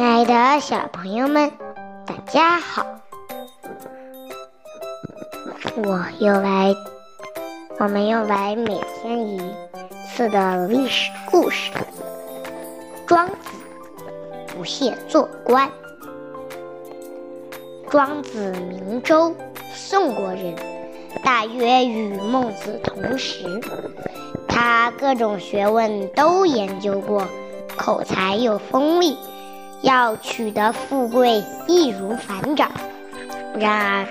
亲爱的小朋友们，大家好！我又来，我们又来每天一次的历史故事。庄子不屑做官。庄子名周，宋国人，大约与孟子同时。他各种学问都研究过，口才又锋利。要取得富贵易如反掌，然而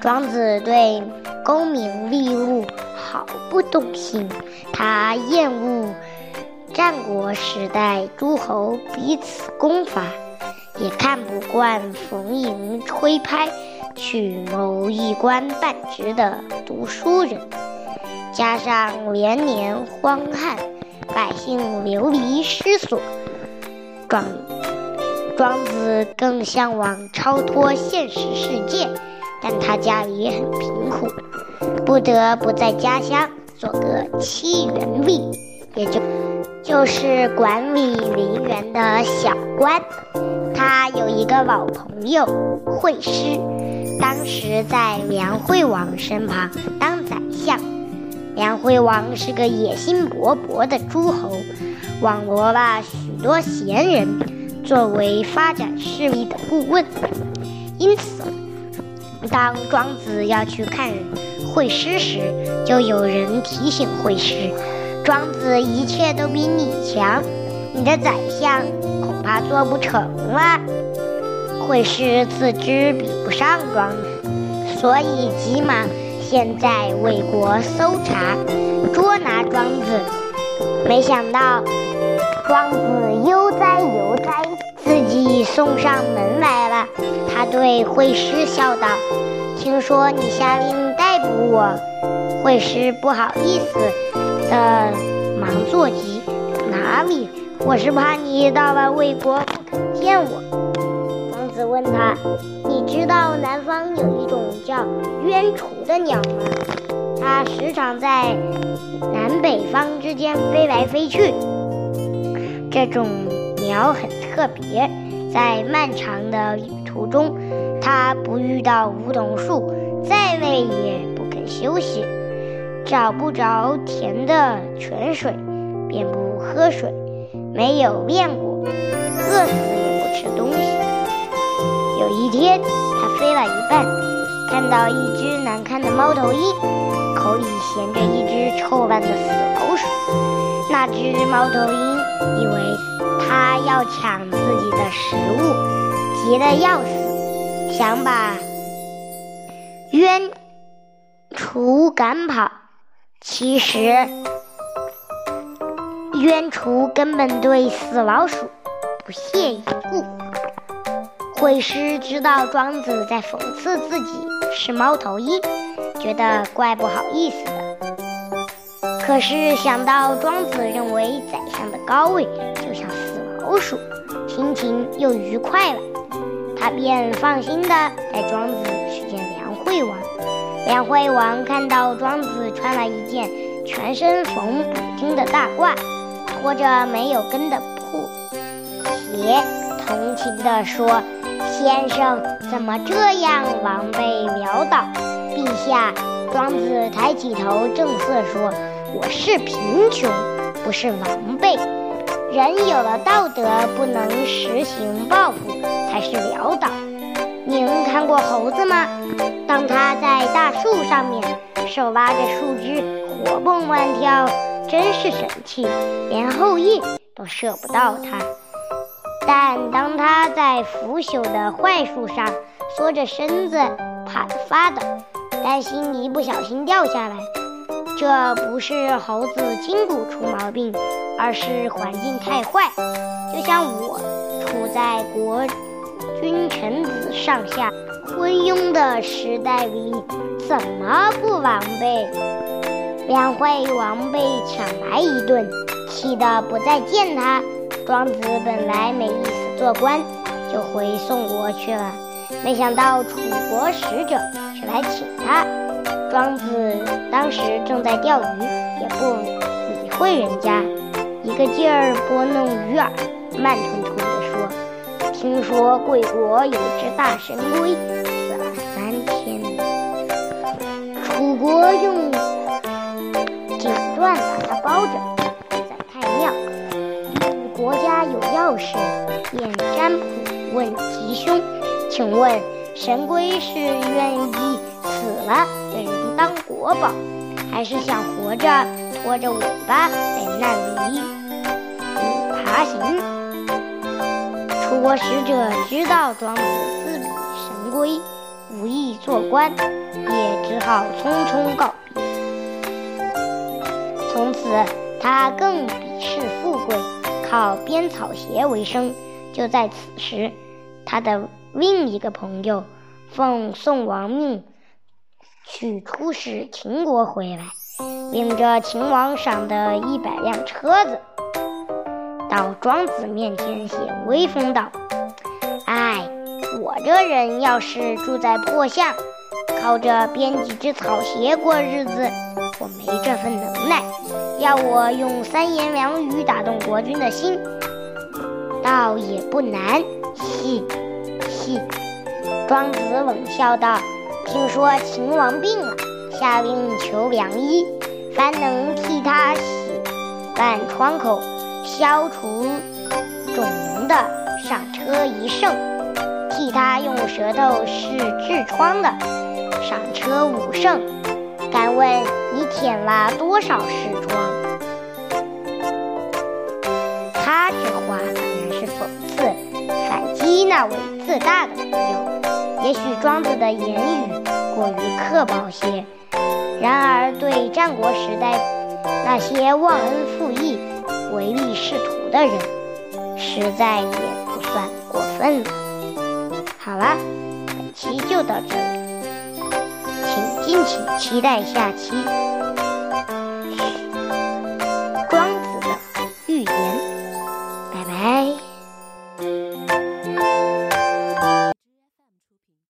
庄子对功名利禄毫不动心。他厌恶战国时代诸侯彼此攻伐，也看不惯逢迎吹拍去谋一官半职的读书人。加上连年荒旱，百姓流离失所，庄。庄子更向往超脱现实世界，但他家里很贫苦，不得不在家乡做个七元吏，也就就是管理陵园的小官。他有一个老朋友惠施，当时在梁惠王身旁当宰相。梁惠王是个野心勃勃的诸侯，网罗了许多贤人。作为发展势力的顾问，因此，当庄子要去看惠施时，就有人提醒惠施：“庄子一切都比你强，你的宰相恐怕做不成了。”惠施自知比不上庄子，所以急忙现在为国搜查，捉拿庄子。没想到，庄子悠哉悠。送上门来了，他对惠施笑道：“听说你下令逮捕我。”惠施不好意思的忙作揖：“哪里，我是怕你到了魏国不肯见我。”王子问他：“你知道南方有一种叫鸢雏的鸟吗？它时常在南北方之间飞来飞去。这种。”鸟很特别，在漫长的旅途中，它不遇到梧桐树，再累也不肯休息。找不着甜的泉水，便不喝水；没有练过，饿死也不吃东西。有一天，它飞了一半，看到一只难看的猫头鹰，口里衔着一只臭烂的死老鼠。那只猫头鹰以为。他要抢自己的食物，急得要死，想把鸢雏赶跑。其实，鸢雏根本对死老鼠不屑一顾。惠施知道庄子在讽刺自己是猫头鹰，觉得怪不好意思的。可是想到庄子认为宰相的高位。老鼠心情又愉快了，他便放心的带庄子去见梁惠王。梁惠王看到庄子穿了一件全身缝补丁的大褂，拖着没有跟的破鞋，同情地说：“先生怎么这样狼狈潦倒？”陛下，庄子抬起头正色说：“我是贫穷，不是狼狈。”人有了道德，不能实行报复，才是潦倒。您看过猴子吗？当它在大树上面，手拉着树枝，活蹦乱跳，真是神气，连后羿都射不到它。但当它在腐朽的槐树上，缩着身子，怕得发抖，担心一不小心掉下来。这不是猴子筋骨出毛病，而是环境太坏。就像我处在国君臣子上下昏庸的时代里，怎么不狼狈？梁惠王被抢来一顿，气得不再见他。庄子本来没意思做官，就回宋国去了。没想到楚国使者却来请他。庄子当时正在钓鱼，也不理会人家，一个劲儿拨弄鱼饵，慢吞吞地说：“听说贵国有只大神龟死了三千，楚国用锦缎把它包着，在太庙。国家有要事，便占卜问吉凶，请问神龟是愿意死了给人当国宝，还是想活着拖着尾巴在那里爬行？楚国使者知道庄子自比神龟，无意做官，也只好匆匆告别。从此，他更鄙视富贵，靠编草鞋为生。就在此时，他的另一个朋友奉宋王命去出使秦国回来，领着秦王赏的一百辆车子。到庄子面前显威风道：“哎，我这人要是住在破巷，靠着编几只草鞋过日子，我没这份能耐。要我用三言两语打动国君的心，倒也不难。”嘻嘻，庄子冷笑道：“听说秦王病了，下令求良医，凡能替他洗烂疮口。”消除肿脓的赏车一胜，替他用舌头试痔疮的赏车五胜。敢问你舔了多少痔疮？他这话当然是讽刺、反击那位自大的朋友。也许庄子的言语过于刻薄些，然而对战国时代那些忘恩负义。唯利是图的人，实在也不算过分了。好了，本期就到这里，请敬请期待下期。